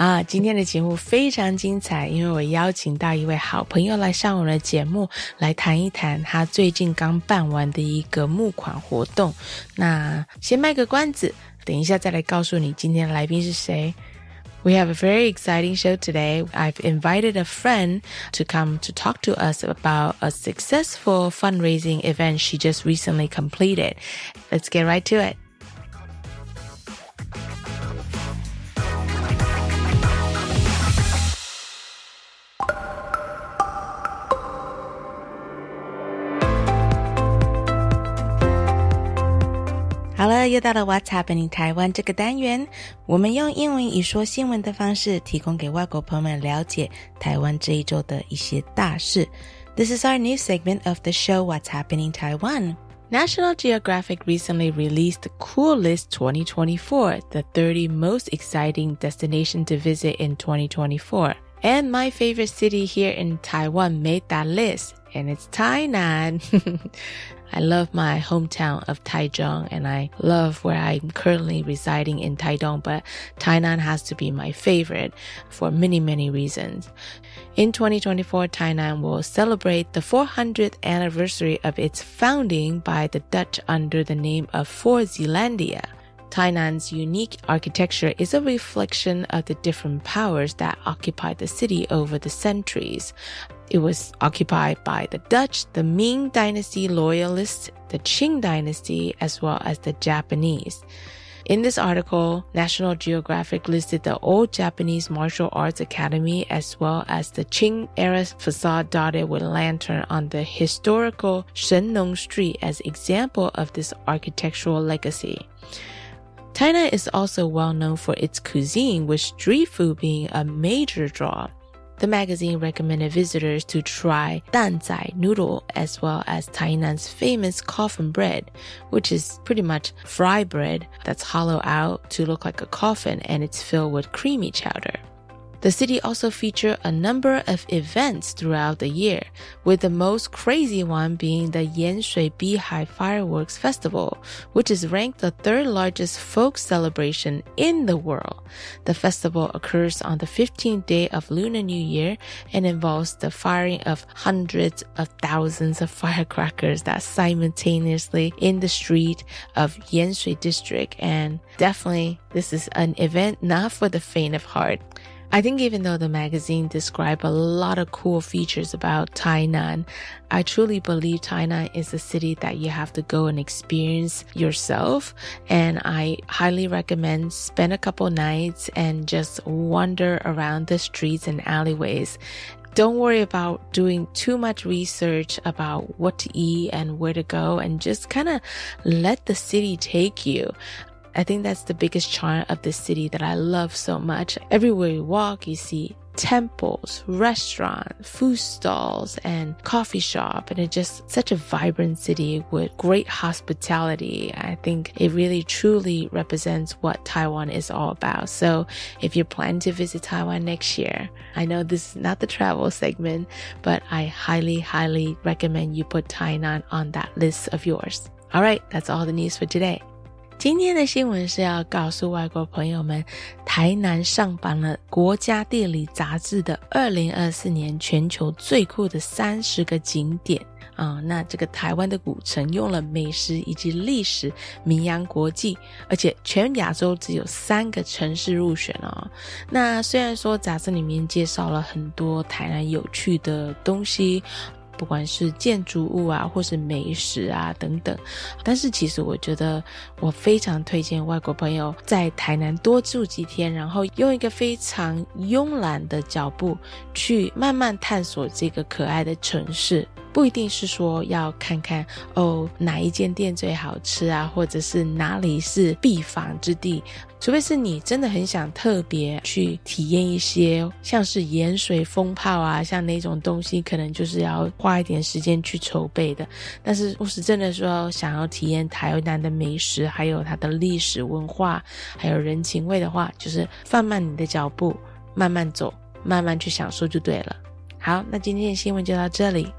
啊，今天的节目非常精彩，因为我邀请到一位好朋友来上我的节目，来谈一谈他最近刚办完的一个募款活动。那先卖个关子，等一下再来告诉你今天的来宾是谁。We have a very exciting show today. I've invited a friend to come to talk to us about a successful fundraising event she just recently completed. Let's get right to it. Hello，又到了 What's Happening 台湾这个单元，我们用英文以说新闻的方式，提供给外国朋友们了解台湾这一周的一些大事。This is our new segment of the show What's Happening Taiwan. National Geographic recently released Cool List 2024, the 30 most exciting destination to visit in 2024. And my favorite city here in Taiwan made that list, and it's Tainan. I love my hometown of Taichung and I love where I'm currently residing in Taidong, but Tainan has to be my favorite for many, many reasons. In 2024, Tainan will celebrate the 400th anniversary of its founding by the Dutch under the name of Fort Zeelandia. Tainan's unique architecture is a reflection of the different powers that occupied the city over the centuries. It was occupied by the Dutch, the Ming Dynasty loyalists, the Qing Dynasty, as well as the Japanese. In this article, National Geographic listed the Old Japanese Martial Arts Academy as well as the Qing era facade dotted with lantern on the historical Shennong Street as example of this architectural legacy. Tainan is also well known for its cuisine, with street food being a major draw. The magazine recommended visitors to try danzai noodle as well as Tainan's famous coffin bread, which is pretty much fry bread that's hollowed out to look like a coffin and it's filled with creamy chowder. The city also featured a number of events throughout the year, with the most crazy one being the Yanshui Beehive Fireworks Festival, which is ranked the third largest folk celebration in the world. The festival occurs on the 15th day of Lunar New Year and involves the firing of hundreds of thousands of firecrackers that simultaneously in the street of Yanshui district. And definitely this is an event not for the faint of heart. I think even though the magazine described a lot of cool features about Tainan, I truly believe Tainan is a city that you have to go and experience yourself. And I highly recommend spend a couple nights and just wander around the streets and alleyways don't worry about doing too much research about what to eat and where to go and just kind of let the city take you. I think that's the biggest charm of the city that I love so much. Everywhere you walk, you see temples, restaurants, food stalls, and coffee shop. And it's just such a vibrant city with great hospitality. I think it really truly represents what Taiwan is all about. So if you're planning to visit Taiwan next year, I know this is not the travel segment, but I highly, highly recommend you put Tainan on that list of yours. All right, that's all the news for today. 今天的新闻是要告诉外国朋友们，台南上榜了《国家地理》杂志的二零二四年全球最酷的三十个景点。啊，那这个台湾的古城用了美食以及历史名扬国际，而且全亚洲只有三个城市入选哦。那虽然说杂志里面介绍了很多台南有趣的东西。不管是建筑物啊，或是美食啊等等，但是其实我觉得我非常推荐外国朋友在台南多住几天，然后用一个非常慵懒的脚步去慢慢探索这个可爱的城市。不一定是说要看看哦哪一间店最好吃啊，或者是哪里是必访之地，除非是你真的很想特别去体验一些像是盐水风炮啊，像那种东西，可能就是要花一点时间去筹备的。但是，我是真的说想要体验台南的美食，还有它的历史文化，还有人情味的话，就是放慢你的脚步，慢慢走，慢慢去享受就对了。好，那今天的新闻就到这里。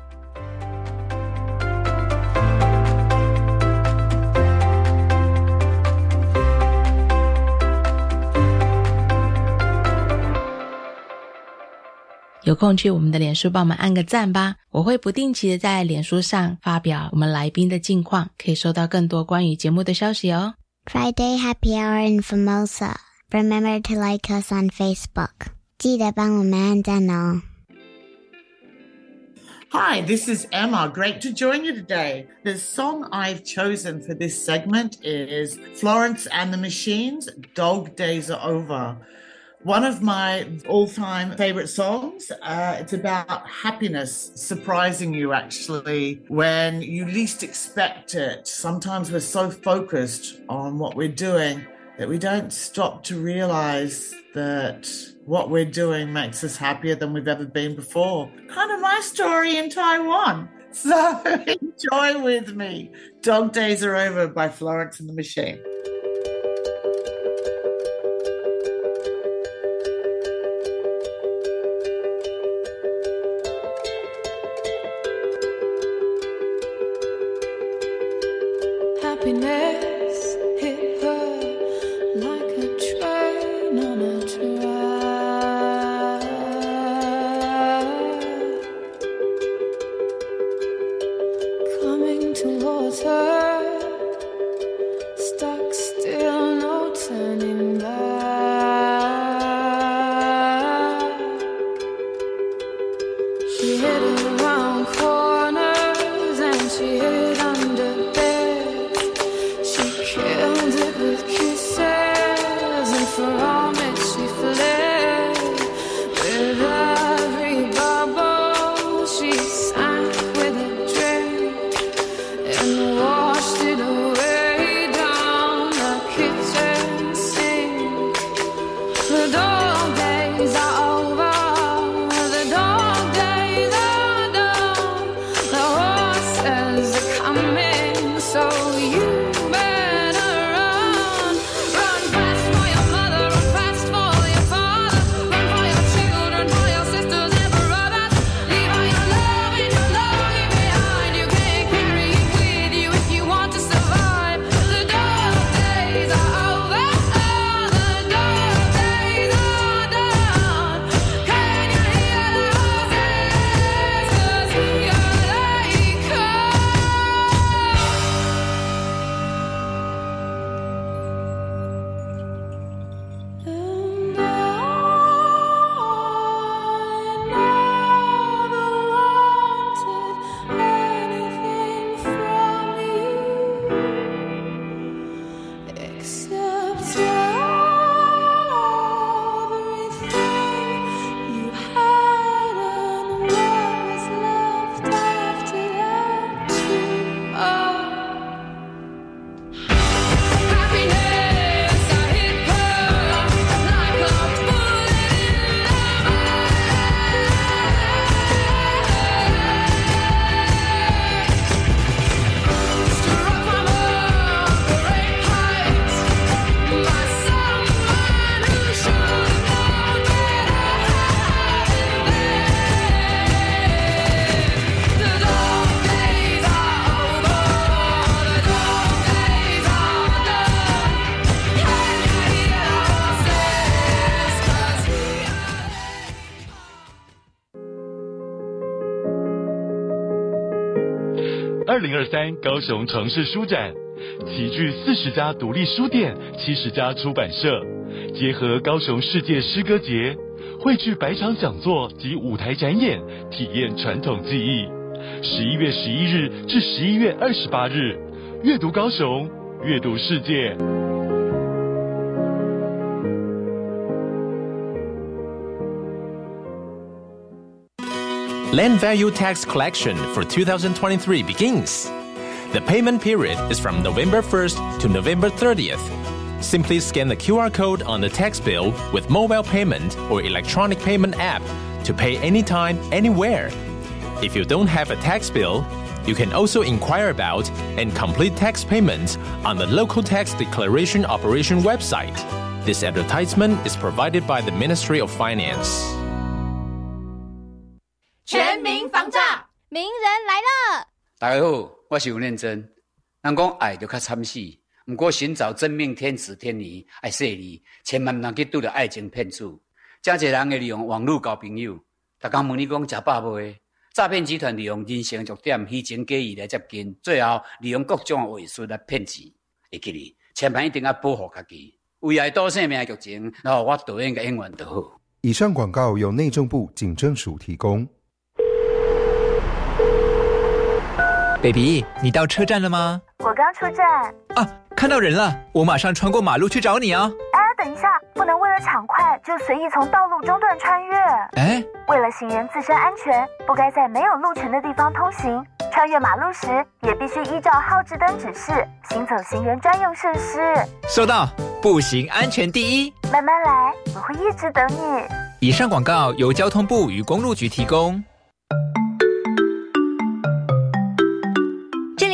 有空去我们的脸书帮我们按个赞吧，我会不定期的在脸书上发表我们来宾的近况，可以收到更多关于节目的消息哦。Friday Happy Hour in Formosa. Remember to like us on Facebook. 记得帮我们按赞哦。Hi, this is Emma. Great to join you today. The song I've chosen for this segment is Florence and the Machines, Dog Days Are Over. One of my all time favorite songs. Uh, it's about happiness surprising you actually when you least expect it. Sometimes we're so focused on what we're doing that we don't stop to realize that what we're doing makes us happier than we've ever been before. Kind of my story in Taiwan. So enjoy with me. Dog Days Are Over by Florence and the Machine. 二零二三高雄城市书展，齐聚四十家独立书店、七十家出版社，结合高雄世界诗歌节，汇聚百场讲座及舞台展演，体验传统技艺。十一月十一日至十一月二十八日，阅读高雄，阅读世界。Land value tax collection for 2023 begins. The payment period is from November 1st to November 30th. Simply scan the QR code on the tax bill with mobile payment or electronic payment app to pay anytime, anywhere. If you don't have a tax bill, you can also inquire about and complete tax payments on the local tax declaration operation website. This advertisement is provided by the Ministry of Finance. 名人来了。大家好，我是吴念真。人讲爱就较惨死，不过寻找真命天子天女爱说你，千万唔能去拄着爱情骗子。真侪人会利用网络交朋友，逐工问你讲食饱未？诈骗集团利用人性弱点、虚情假意来接近，最后利用各种伪术来骗钱。会记哩，千万一定要保护家己，为爱多性命的剧情，然后我导演嘅演员就好。以上广告由内政部警政署提供。baby，你到车站了吗？我刚出站啊，看到人了，我马上穿过马路去找你啊！哎，等一下，不能为了抢快就随意从道路中断穿越。哎，为了行人自身安全，不该在没有路权的地方通行。穿越马路时，也必须依照号志灯指示行走行人专用设施。收到，步行安全第一。慢慢来，我会一直等你。以上广告由交通部与公路局提供。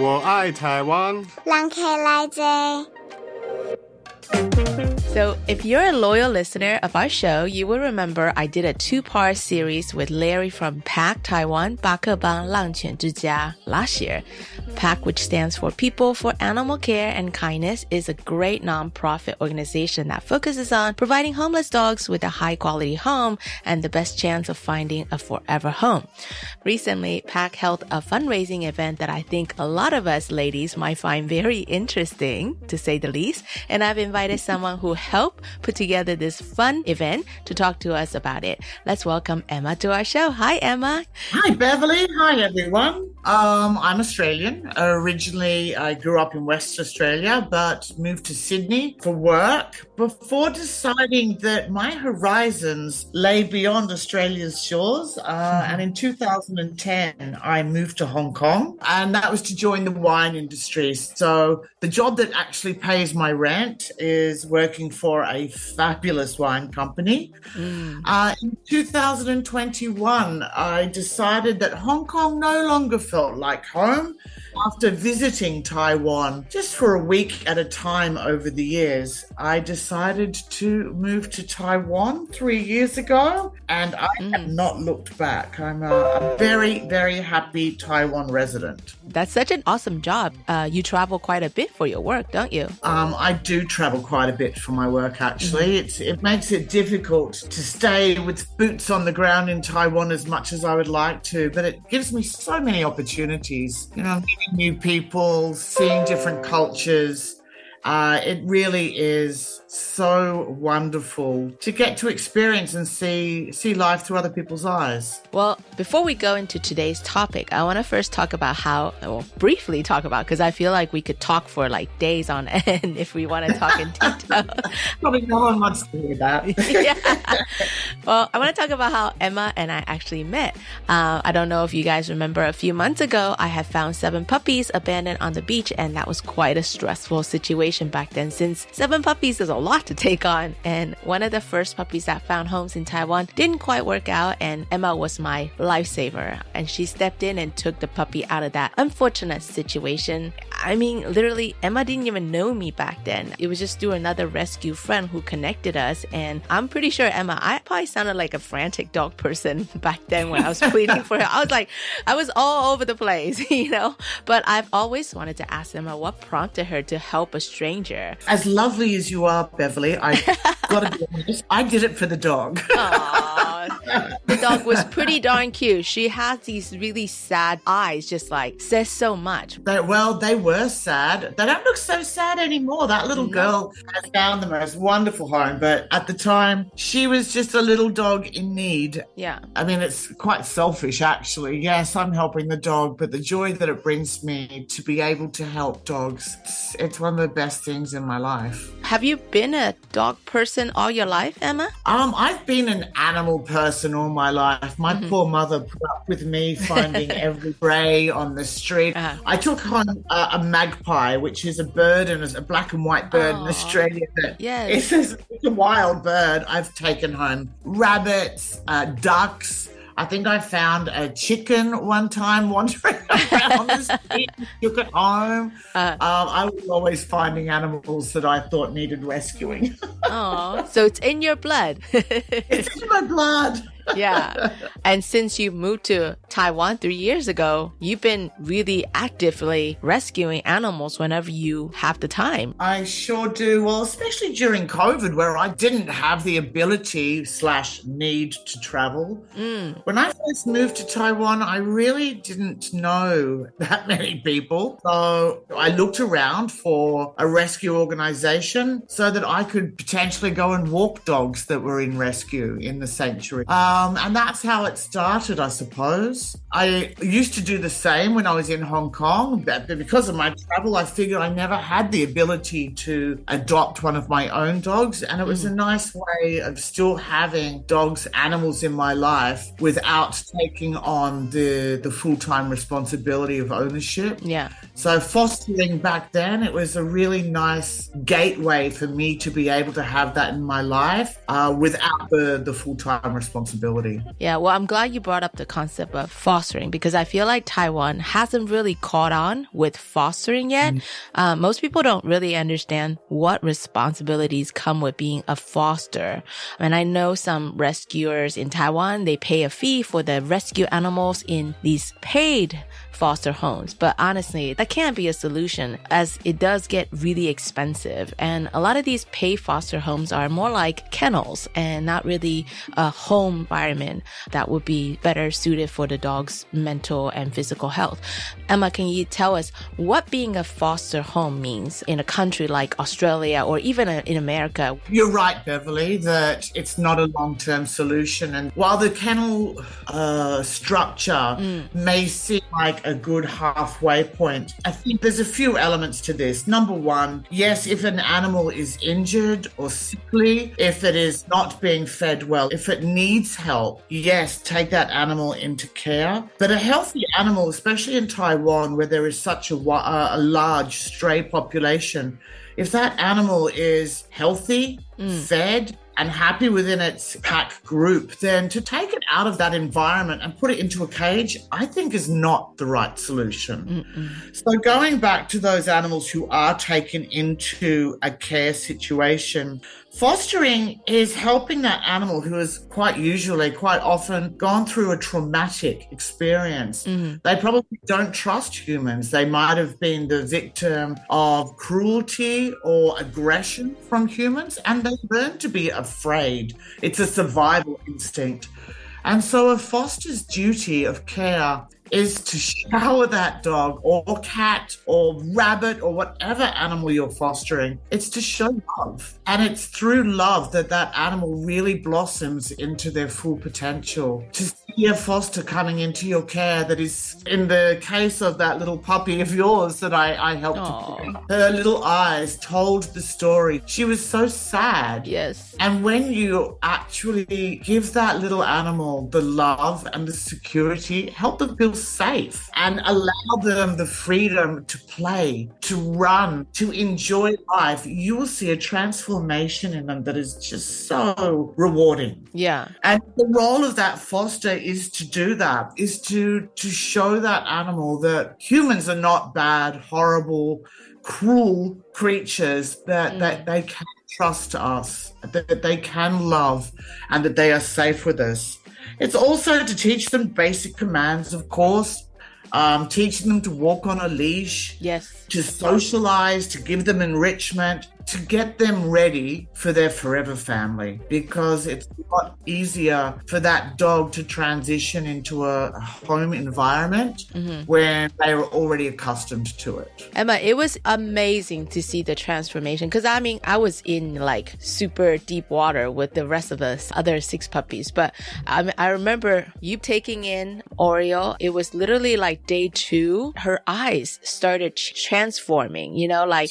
我爱台湾。So, if you're a loyal listener of our show, you will remember I did a two part series with Larry from PACK Taiwan, Bakebang Langquan Zhijia, last year. PACK, which stands for People for Animal Care and Kindness, is a great nonprofit organization that focuses on providing homeless dogs with a high quality home and the best chance of finding a forever home. Recently, PACK held a fundraising event that I think a lot of us ladies might find very interesting, to say the least, and I've invited someone who helped put together this fun event to talk to us about it. Let's welcome Emma to our show. Hi, Emma. Hi, Beverly. Hi, everyone. Um, I'm Australian. Originally, I grew up in West Australia, but moved to Sydney for work before deciding that my horizons lay beyond Australia's shores. Uh, and in 2010, I moved to Hong Kong, and that was to join the wine industry. So the job that actually pays my rent is working for a fabulous wine company. Uh, in 2021, I decided that Hong Kong no longer felt like home. After visiting Taiwan just for a week at a time over the years, I decided to move to Taiwan three years ago and I have not looked back. I'm a, a very, very happy Taiwan resident. That's such an awesome job. Uh, you travel quite a bit for your work, don't you? Um, I do travel quite a bit for my work. Actually, it's it makes it difficult to stay with boots on the ground in Taiwan as much as I would like to, but it gives me so many opportunities. You know, meeting new people, seeing different cultures. Uh, it really is so wonderful to get to experience and see see life through other people's eyes. Well, before we go into today's topic, I want to first talk about how, well, briefly talk about, because I feel like we could talk for like days on end if we want to talk in detail. Probably no one wants to hear that. yeah. Well, I want to talk about how Emma and I actually met. Uh, I don't know if you guys remember a few months ago, I had found seven puppies abandoned on the beach, and that was quite a stressful situation back then since seven puppies is a lot to take on. And one of the first puppies that found homes in Taiwan didn't quite work out. And Emma was my lifesaver. And she stepped in and took the puppy out of that unfortunate situation. I mean, literally, Emma didn't even know me back then. It was just through another rescue friend who connected us. And I'm pretty sure, Emma, I probably sounded like a frantic dog person back then when I was pleading for her. I was like, I was all over the place, you know? But I've always wanted to ask Emma what prompted her to help a stranger. As lovely as you are, Beverly, I gotta be honest, I did it for the dog. the dog was pretty darn cute. She had these really sad eyes, just like says so much. They, well, they were sad. They don't look so sad anymore. That little no. girl has found the most wonderful home, but at the time, she was just a little dog in need. Yeah. I mean, it's quite selfish, actually. Yes, I'm helping the dog, but the joy that it brings me to be able to help dogs, it's, it's one of the best things in my life. Have you been a dog person all your life, Emma? Um, I've been an animal person all my life. My mm-hmm. poor mother put up with me finding every prey on the street. Uh-huh. I took on a, a, magpie, which is a bird and a black and white bird Aww. in Australia. That yes. it's, it's a wild bird. I've taken home rabbits, uh, ducks. I think I found a chicken one time wandering around the street, took it home. Uh, um, I was always finding animals that I thought needed rescuing. oh, so it's in your blood. it's in my blood yeah. And since you moved to Taiwan three years ago, you've been really actively rescuing animals whenever you have the time. I sure do. Well, especially during COVID, where I didn't have the ability slash need to travel. Mm. When I first moved to Taiwan, I really didn't know that many people. So I looked around for a rescue organization so that I could potentially go and walk dogs that were in rescue in the sanctuary. Um, um, and that's how it started, I suppose. I used to do the same when I was in Hong Kong, but because of my travel, I figured I never had the ability to adopt one of my own dogs. And it was a mm. nice way of still having dogs, animals in my life without taking on the, the full time responsibility of ownership. Yeah. So fostering back then, it was a really nice gateway for me to be able to have that in my life uh, without the, the full time responsibility. Yeah, well, I'm glad you brought up the concept of fostering because I feel like Taiwan hasn't really caught on with fostering yet. Mm. Uh, most people don't really understand what responsibilities come with being a foster. And I know some rescuers in Taiwan, they pay a fee for the rescue animals in these paid foster homes. But honestly, that can't be a solution as it does get really expensive. And a lot of these pay foster homes are more like kennels and not really a home environment that would be better suited for the dog's mental and physical health. Emma, can you tell us what being a foster home means in a country like Australia or even in America? You're right, Beverly, that it's not a long term solution. And while the kennel uh, structure mm. may seem like a good halfway point. I think there's a few elements to this. Number one, yes, if an animal is injured or sickly, if it is not being fed well, if it needs help, yes, take that animal into care. But a healthy animal, especially in Taiwan, where there is such a, a large stray population, if that animal is healthy, mm. fed, and happy within its pack group, then to take it out of that environment and put it into a cage, I think is not the right solution. Mm-mm. So, going back to those animals who are taken into a care situation, Fostering is helping that animal who has quite usually, quite often gone through a traumatic experience. Mm-hmm. They probably don't trust humans. They might have been the victim of cruelty or aggression from humans, and they learn to be afraid. It's a survival instinct. And so a foster's duty of care is to shower that dog or cat or rabbit or whatever animal you're fostering. It's to show love. And it's through love that that animal really blossoms into their full potential. To see a foster coming into your care that is, in the case of that little puppy of yours that I, I helped her little eyes told the story. She was so sad. Yes. And when you actually give that little animal the love and the security, help them feel safe and allow them the freedom to play, to run, to enjoy life, you will see a transformation in them that is just so rewarding. Yeah. And the role of that foster is to do that, is to to show that animal that humans are not bad, horrible, cruel creatures, that, that mm. they can trust us, that they can love, and that they are safe with us. It's also to teach them basic commands, of course, um, teaching them to walk on a leash, yes, to socialize, to give them enrichment, to get them ready for their forever family because it's a lot easier for that dog to transition into a home environment Mhm. when they are already accustomed to it. Emma, it was amazing to see the transformation because I mean, I was in like super deep water with the rest of us, other six puppies. But I, mean, I remember you taking in Oreo. It was literally like day two. Her eyes started transforming, you know, like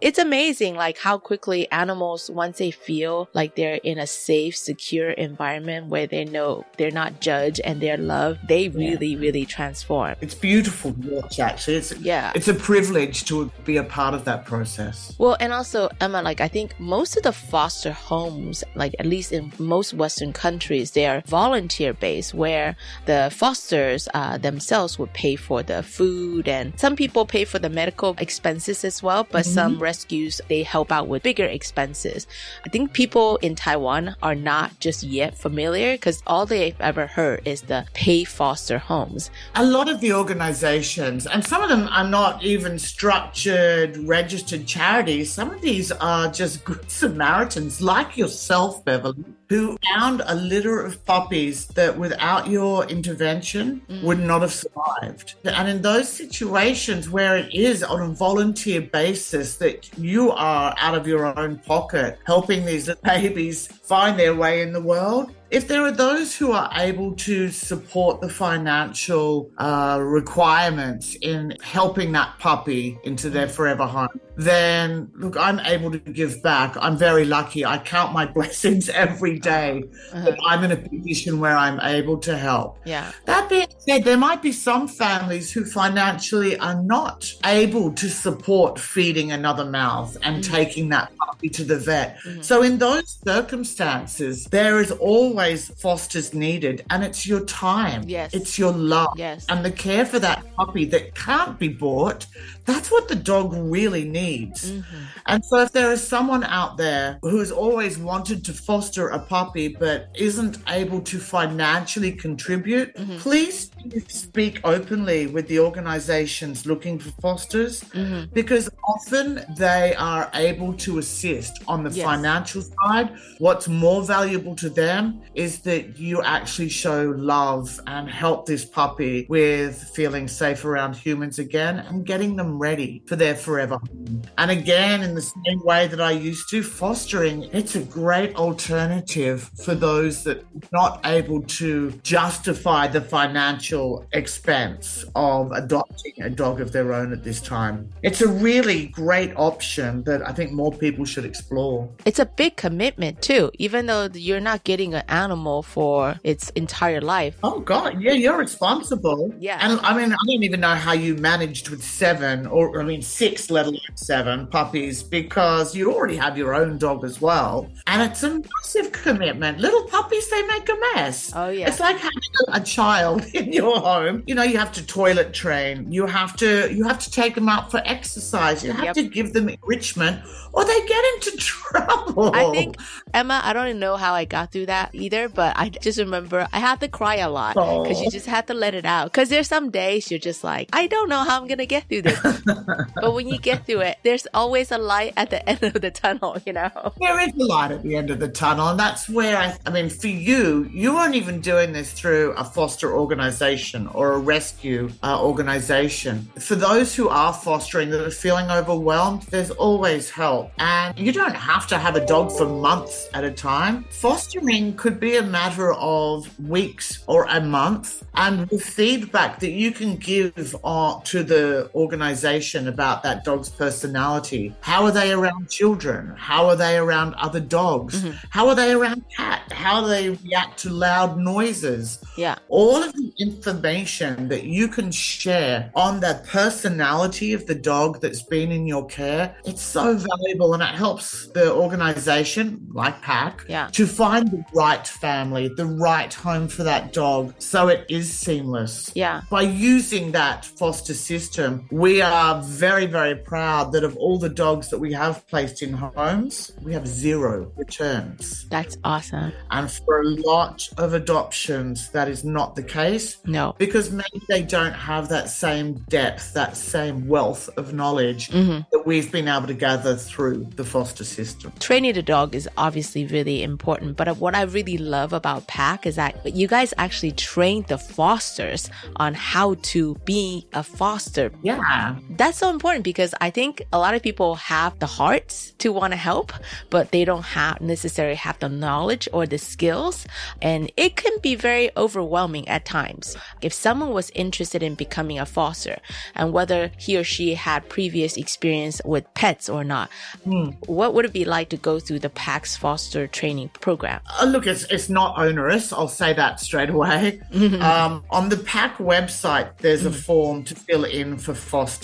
it's amazing like how quickly animals, once they feel like they're in a safe, secure environment where they know they're not judged and they're loved, they really, really transform. It's beautiful to watch, actually. It's, yeah. It's a privilege to be a part of that process. Well, and also, Emma, like, I think most of the foster homes, like, at least in most Western countries, they are volunteer based where the fosters uh, themselves would pay for the food and some people pay for the medical expenses as well, but Mhm. some rescues, they help out with bigger expenses. I think people in Taiwan are not just yet familiar because all they've ever heard is the pay foster homes. A lot of the organizations, and some of them are not even structured, registered charities, some of these are just good Samaritans like yourself, Beverly, who found a litter of puppies that without your intervention would not have survived. And in those situations where it is on a volunteer basis that you are out of your own pocket helping these babies find their way in the world, if there are those who are able to support the financial uh, requirements in helping that puppy into their forever home, then look, I'm able to give back. I'm very lucky. I count my blessings every uh-huh. day that uh-huh. I'm in a position where I'm able to help. Yeah. That being said, there might be some families who financially are not able to support feeding another mouth and mm-hmm. taking that puppy to the vet. Mm-hmm. So, in those circumstances, there is always fosters needed, and it's your time. Yes. It's your love. Yes. And the care for that puppy that can't be bought. That's what the dog really needs. Mm-hmm. And so, if there is someone out there who's always wanted to foster a puppy but isn't able to financially contribute, mm-hmm. please speak openly with the organizations looking for fosters mm-hmm. because often they are able to assist on the Yes. financial side. What's more valuable to them is that you actually show love and help this puppy with feeling safe around humans again and getting them ready for their forever home. And again, in the same way that I used to, fostering, it's a great alternative for those that are not able to justify the financial expense of adopting a dog of their own at this time. It's a really great option that I think more people should explore. It's a big commitment too, even though you're not getting an animal for its entire life. Oh God, yeah, you're responsible. Yeah. And I mean, I don't even know how you managed with seven or I mean six, let alone seven puppies, because you already have your own dog as well. And it's a massive commitment. Little puppies, they make a mess. Oh yeah. It's like having a child in your home. You know, you have to toilet train. You have to you have to take them out for exercise. You have Yep. to give them enrichment, or they get into trouble. I think Emma, I don't even know how I got through that either, but I just remember I had to cry a lot because you Oh. just had to let it out. Because there's some days you're just like, I don't know how I'm gonna get through this. but when you get through it, there's always a light at the end of the tunnel, you know? There is a light at the end of the tunnel. And that's where I, I mean, for you, you weren't even doing this through a foster organization or a rescue uh, organization. For those who are fostering that are feeling overwhelmed, there's always help. And you don't have to have a dog for months at a time. Fostering could be a matter of weeks or a month. And the feedback that you can give uh, to the organization about that dog's personality how are they around children? How are they around other dogs? Mm-hmm. How are they around cat? How do they react to loud noises? Yeah. All of the information that you can share on the personality of the dog that's been in your care, it's so valuable and it helps the organization, like PACK, yeah. to find the right family, the right home for that dog so it is seamless. Yeah. By using that foster system, we are very, very proud that of all the dogs that we have placed in homes, we have zero returns. That's awesome. And for a lot of adoptions, that is not the case. No. Because maybe they don't have that same depth, that same wealth of knowledge mm-hmm. that we've been able to gather through the foster system. Training the dog is obviously really important, but what I really love about PACK is that you guys actually train the fosters on how to be a foster. Yeah. That's so important because I think a lot of people have the hearts to want to help, but they don't have necessarily have the knowledge or the skills. And it can be very overwhelming at times. If someone was interested in becoming a foster and whether he or she had previous experience with pets or not, mm. what would it be like to go through the PACK's foster training program? Uh, look, it's, it's not onerous. I'll say that straight away. um, on the PACK website, there's a form to fill in for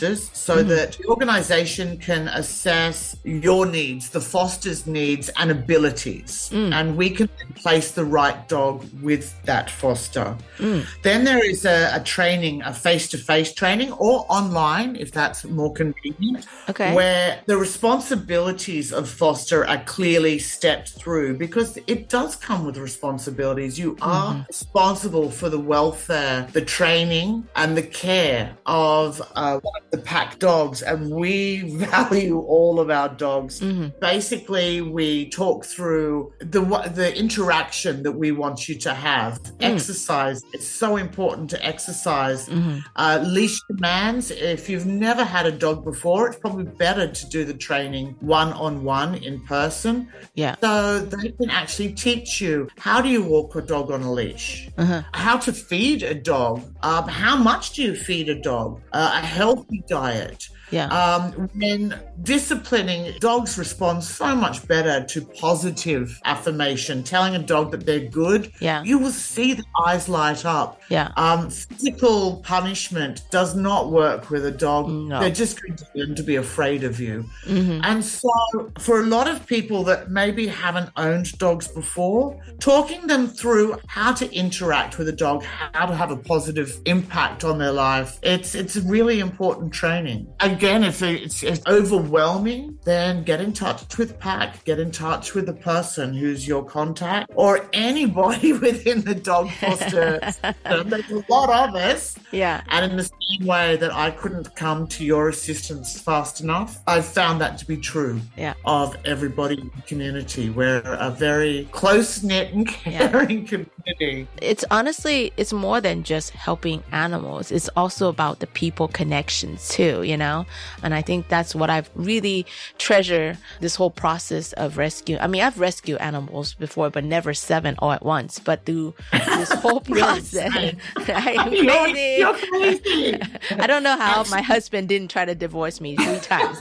fosters so Mm-hmm. that the organization can assess your needs, the foster's needs and abilities. Mm. And we can place the right dog with that foster. Mm. Then there is a, a training, a face to face training or online if that's more convenient. Okay. Where the responsibilities of foster are clearly stepped through because it does come with responsibilities. You are Mhm. responsible for the welfare, the training, and the care of uh, of the pack dogs. And we value all of our dogs. Basically, we talk through the the interaction that we want you to have. Exercise. It's so important to exercise. Uh, leash demands. If you've never had a dog before, it's probably better to do the training one on one in person. Yeah. So they can actually teach you how do you walk a dog on a leash, Uh-huh. how to feed a dog, um, how much do you feed a dog, uh, a healthy diet. Yeah. Um, when disciplining, dogs respond so much better to positive affirmation, telling a dog that they're good. Yeah. You will see the eyes light up. Yeah. Um, physical punishment does not work with a dog. No. They're just going to learn to be afraid of you. Mhm. And so, for a lot of people that maybe haven't owned dogs before, talking them through how to interact with a dog, how to have a positive impact on their life, it's it's really important training. Again, if it's, it's overwhelming, then get in touch with PACK, get in touch with the person who's your contact, or anybody within the dog foster system. There's a lot of us. Yeah. And in the same way that I couldn't come to your assistance fast enough, I've found that to be true Yeah. of everybody in the community. We're a very close knit and caring community. It's honestly, it's more than just helping animals. It's also about the people connections too, you know? And I think that's what I've really treasure this whole process of rescue. I mean, I've rescued animals before, but never seven all at once. But through this whole process, I'm You're- crazy. you're crazy. I don't know how my husband didn't try to divorce me three times.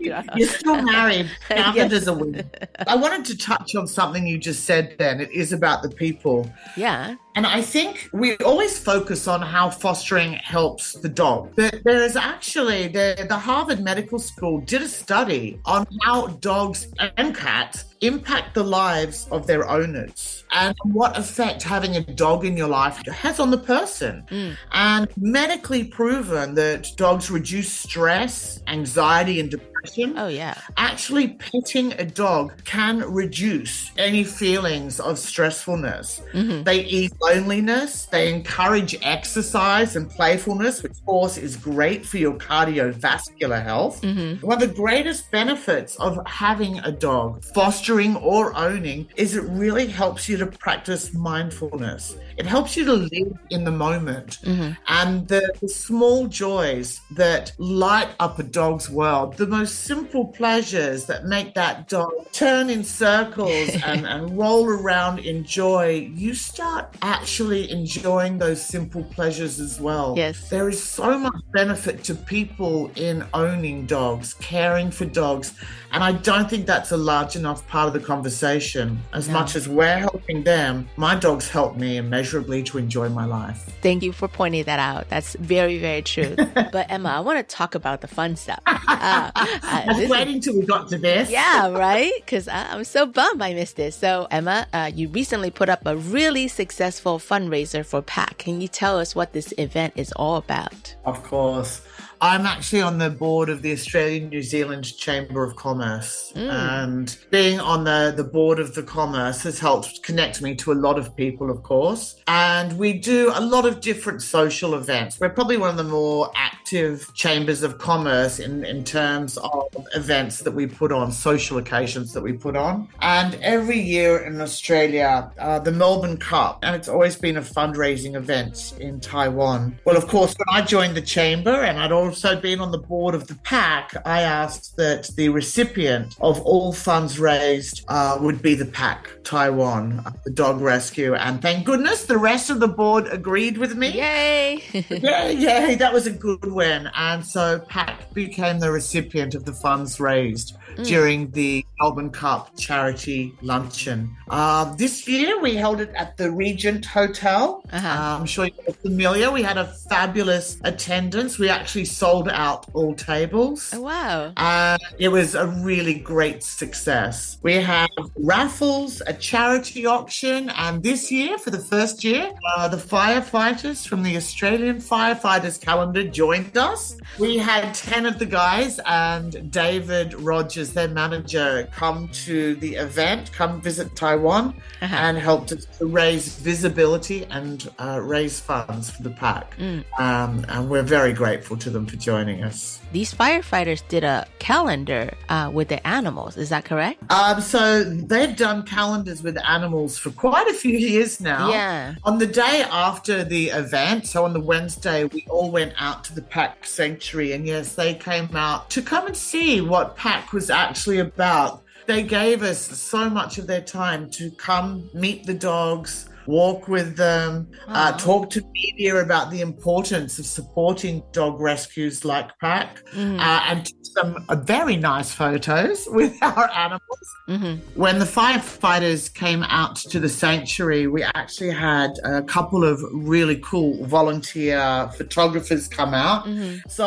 You're still married. Count Yes. as a win. I wanted to touch on something you just said then. It is about the people. Yeah. And I think we always focus on how fostering helps the dog. But there is actually, the, the Harvard Medical School did a study on how dogs and cats impact the lives of their owners and what effect having a dog in your life has on the person. Mm. And medically proven that dogs reduce stress, anxiety, and depression. Oh, yeah. Actually, petting a dog can reduce any feelings of stressfulness. Mhm. They ease loneliness, they encourage exercise and playfulness, which, of course, is great for your cardiovascular health. Mhm. One of the greatest benefits of having a dog, fostering or owning, is it really helps you to practice mindfulness. It helps you to live in the moment. Mhm. And the, the small joys that light up a dog's world, the most simple pleasures that make that dog turn in circles and, and roll around in joy, you start actually enjoying those simple pleasures as well. Yes. There is so much benefit to people in owning dogs, caring for dogs. And I don't think that's a large enough part of the conversation. As No. much as we're helping them, my dogs help me immeasurably to enjoy my life. Thank you for pointing that out. That's very, very true. but Emma, I want to talk about the fun stuff. Uh, I this was is- waiting till we got to this. Yeah, right? Because I'm so bummed I missed this. So, Emma, uh, you recently put up a really successful fundraiser for PACK. Can you tell us what this event is all about? Of course. I'm actually on the board of the Australian New Zealand Chamber of Commerce. Mm. And being on the, the board of the commerce has helped connect me to a lot of people, of course. And we do a lot of different social events. We're probably one of the more active chambers of commerce in, in terms of events that we put on, social occasions that we put on. And every year in Australia, uh, the Melbourne Cup, and it's always been a fundraising event in Taiwan. Well, of course, when I joined the chamber and I'd also been on the board of the PACK, I asked that the recipient of all funds raised uh, would be the PACK Taiwan, the dog rescue. And thank goodness the rest of the board agreed with me. Yay! yeah, yeah, that was a good win. And so PACK became the recipient of the funds raised Mm. during the Melbourne Cup charity luncheon. Uh, this year we held it at the Regent Hotel. Uh-huh. Uh, I'm sure you're familiar. We had a fabulous attendance. We actually sold out all tables. Oh, wow. Uh, it was a really great success. We have raffles, a charity auction, and this year, for the first year, uh, the firefighters from the Australian Firefighters Calendar joined us. We had 10 of the guys and David Rogers, their manager, come to the event, come visit Taiwan, Uh-huh. and helped us to raise visibility and uh, raise funds for the pack. Mm. Um, and we're very grateful to them for joining us. These firefighters did a calendar uh, with the animals. Is that correct? Um, so they've done calendars with animals for quite a few years now. Yeah. On the day after the event, so on the Wednesday, we all went out to the Pack Sanctuary, and yes, they came out to come and see what Pack was actually about. They gave us so much of their time to come meet the dogs, walk with them, uh, talk to media about the importance of supporting dog rescues like Pack, Mhm. uh, and some uh, very nice photos with our animals. Mm-hmm. When the firefighters came out to the sanctuary, we actually had a couple of really cool volunteer photographers come out. Mm-hmm. So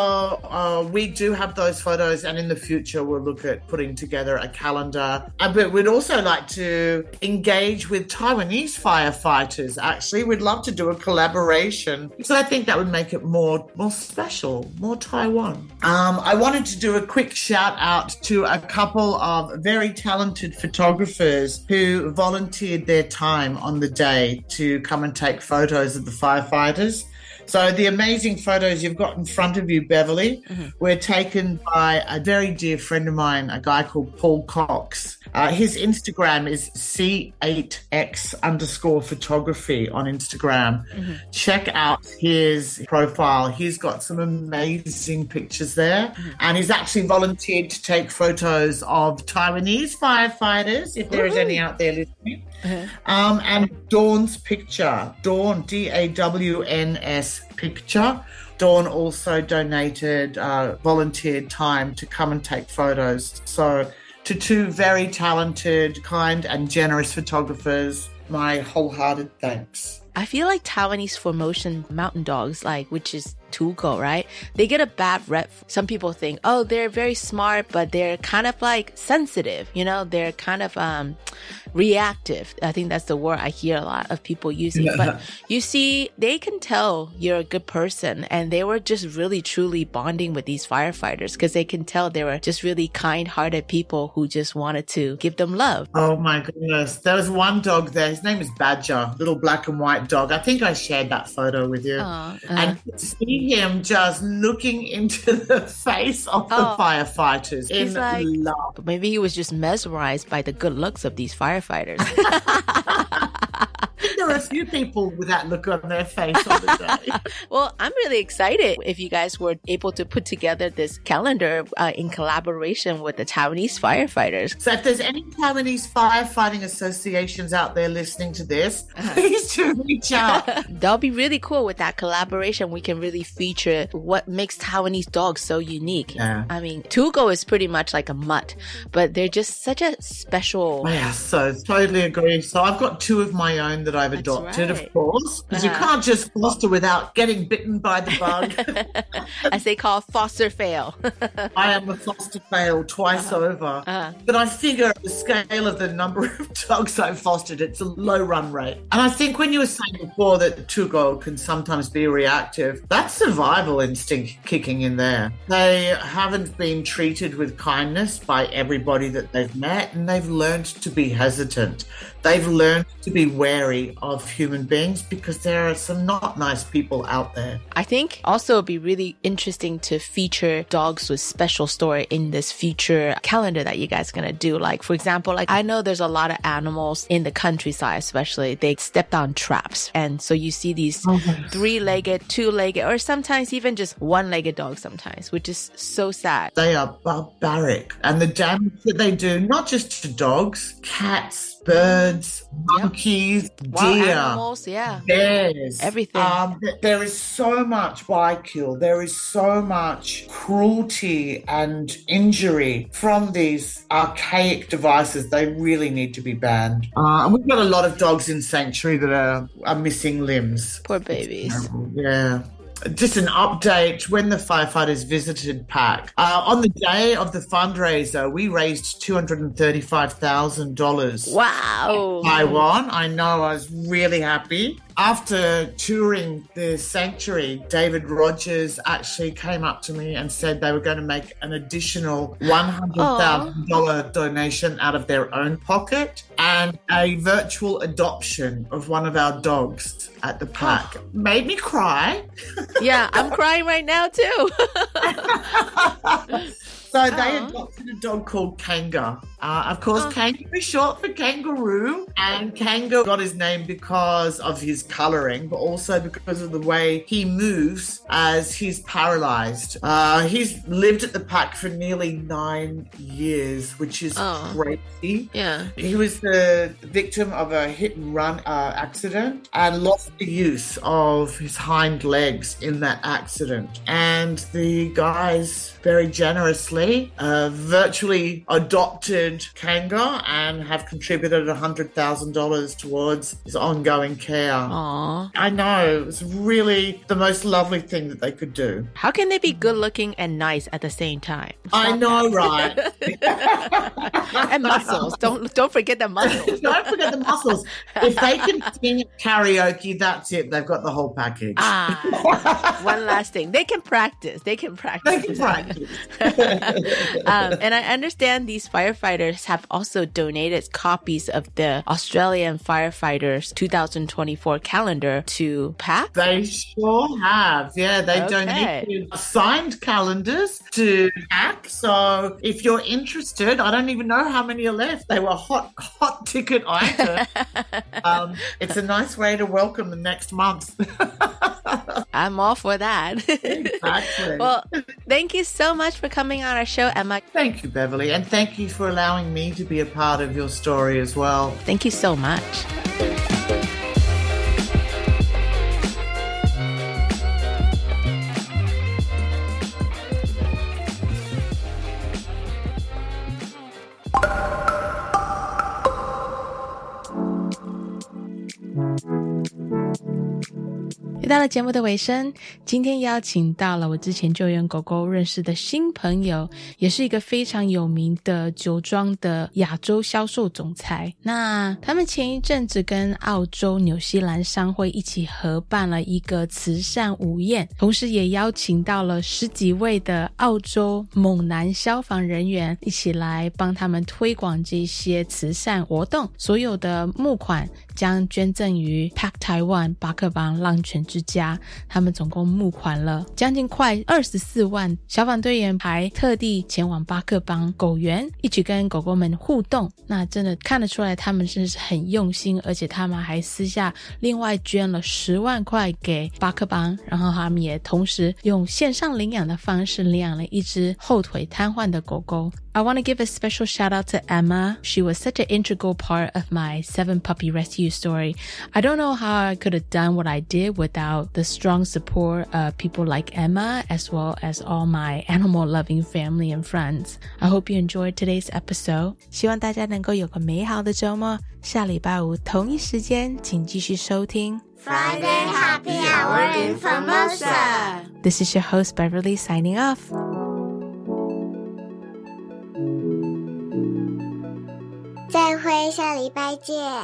uh, we do have those photos, and in the future, we'll look at putting together a calendar. Uh, but we'd also like to engage with Taiwanese firefighters. Actually, we'd love to do a collaboration because I think that would make it more more special, more Taiwan. Um, I wanted to do a quick shout out to a couple of very talented photographers who volunteered their time on the day to come and take photos of the firefighters. So the amazing photos you've got in front of you, Beverly, mm-hmm. were taken by a very dear friend of mine, a guy called Paul Cox. Uh, his Instagram is C8X underscore photography on Instagram. Mm-hmm. Check out his profile. He's got some amazing pictures there. Mm-hmm. And he's actually volunteered to take photos of Taiwanese firefighters, if there is any out there listening. Um, and Dawn's picture, Dawn, D A W N S picture. Dawn also donated, uh, volunteered time to come and take photos. So, to two very talented, kind, and generous photographers, my wholehearted thanks. I feel like Taiwanese Formosan mountain dogs, like which is Tugo, right? They get a bad rep. Some people think, oh, they're very smart, but they're kind of like sensitive. You know, they're kind of um, reactive. I think that's the word I hear a lot of people using. But you see, they can tell you're a good person, and they were just really truly bonding with these firefighters because they can tell they were just really kind-hearted people who just wanted to give them love. Oh my goodness. There was one dog there. His name is Badger, little black and white dog. I think I shared that photo with you. Aw, and to see him just looking into the face of the Oh. firefighters in like, love. maybe he was just mesmerized by the good looks of these firefighters. There are a few people with that look on their face on the day. well, I'm really excited if you guys were able to put together this calendar uh, in collaboration with the Taiwanese firefighters. So if there's any Taiwanese firefighting associations out there listening to this, please do reach out. That'll be really cool with that collaboration. We can really feature what makes Taiwanese dogs so unique. Yeah. I mean, Tugo is pretty much like a mutt, but they're just such a special. Yeah, so totally agree. So I've got two of my own that I've adopted, right. of course, because you Uh-huh. can't just foster without getting bitten by the bug. As they call foster fail. I am a foster fail twice Uh-huh. over. But I figure the scale of the number of dogs I've fostered, it's a low run rate. And I think when you were saying before that Tugo can sometimes be reactive, that's survival instinct kicking in there. They haven't been treated with kindness by everybody that they've met, and they've learned to be hesitant. They've learned to be wary of human beings because there are some not nice people out there. I think also it'd be really interesting to feature dogs with special story in this future calendar that you guys gonna do. Like for example, like I know there's a lot of animals in the countryside, especially they step on traps, and so you see these oh, three-legged, two-legged, or sometimes even just one-legged dogs. Sometimes, which is so sad. They are barbaric. And the damage that they do, not just to dogs, cats, birds, monkeys, Wild deer. animals, yeah. Bears, Everything. Um, there is so much by kill. There is so much cruelty and injury from these archaic devices. They really need to be banned. Uh, and we've got a lot of dogs in sanctuary that are, are missing limbs. Poor babies. Yeah. Just an update when the firefighters visited PACK. Uh, on the day of the fundraiser, we raised $235,000. Wow. Taiwan. I know, I was really happy. After touring the sanctuary, David Rogers actually came up to me and said they were going to make an additional $100,000 donation out of their own pocket and a virtual adoption of one of our dogs at the park. Oh. Made me cry. yeah, I'm crying right now too. So they adopted a dog called Kanga. Uh, of course, Kanga is short for kangaroo, and Kanga got his name because of his coloring, but also because of the way he moves as he's paralyzed. Uh, he's lived at the pack for nearly nine years, which is Oh. crazy. Yeah. He was the victim of a hit and run uh, accident and lost the use of his hind legs in that accident. And the guys very generously uh, virtually adopted Kanga and have contributed $100,000 towards his ongoing care. Aww. I know, it was really the most lovely thing that they could do. How can they be good looking and nice at the same time? I know, right? and muscles. Don't don't forget the muscles. Don't forget the muscles. If they can sing karaoke, that's it. They've got the whole package. Ah, one last thing. They can practice. They can practice. They can practice. um, and I understand these firefighters have also donated copies of the Australian Firefighters 2024 calendar to PACK. They sure have. Yeah, they Okay. donated signed calendars to PACK. So if you're interested, I don't even know how many are left. They were hot, hot ticket items. um, it's a nice way to welcome the next month. I'm all for that. Exactly. well, thank you so much for coming on our show, Emma. Thank you, Beverly. And thank you for allowing me to be a part of your story as well. Thank you so much. 又到了节目的尾声，今天邀请到了我之前救援狗狗认识的新朋友，也是一个非常有名的酒庄的亚洲销售总裁。那他们前一阵子跟澳洲、纽西兰商会一起合办了一个慈善午宴，同时也邀请到了十几位的澳洲猛男消防人员一起来帮他们推广这些慈善活动。所有的募款将捐赠于 Pack Taiwan 巴克邦浪犬之家，他们总共募款了将近快二十四万。消防队员还特地前往巴克邦狗园，一起跟狗狗们互动。那真的看得出来，他们真的是很用心，而且他们还私下另外捐了十万块给巴克邦，然后他们也同时用线上领养的方式领养了一只后腿瘫痪的狗狗。I want to give a special shout out to Emma. She was such an integral part of my seven puppy rescue story. I don't know how I could have done what I did without the strong support of people like Emma, as well as all my animal loving family and friends. I hope you enjoyed today's episode. 希望大家能够有个美好的周末。下礼拜五同一时间，请继续收听 Friday Happy Hour in Formosa. This is your host Beverly signing off. 再会，下礼拜见。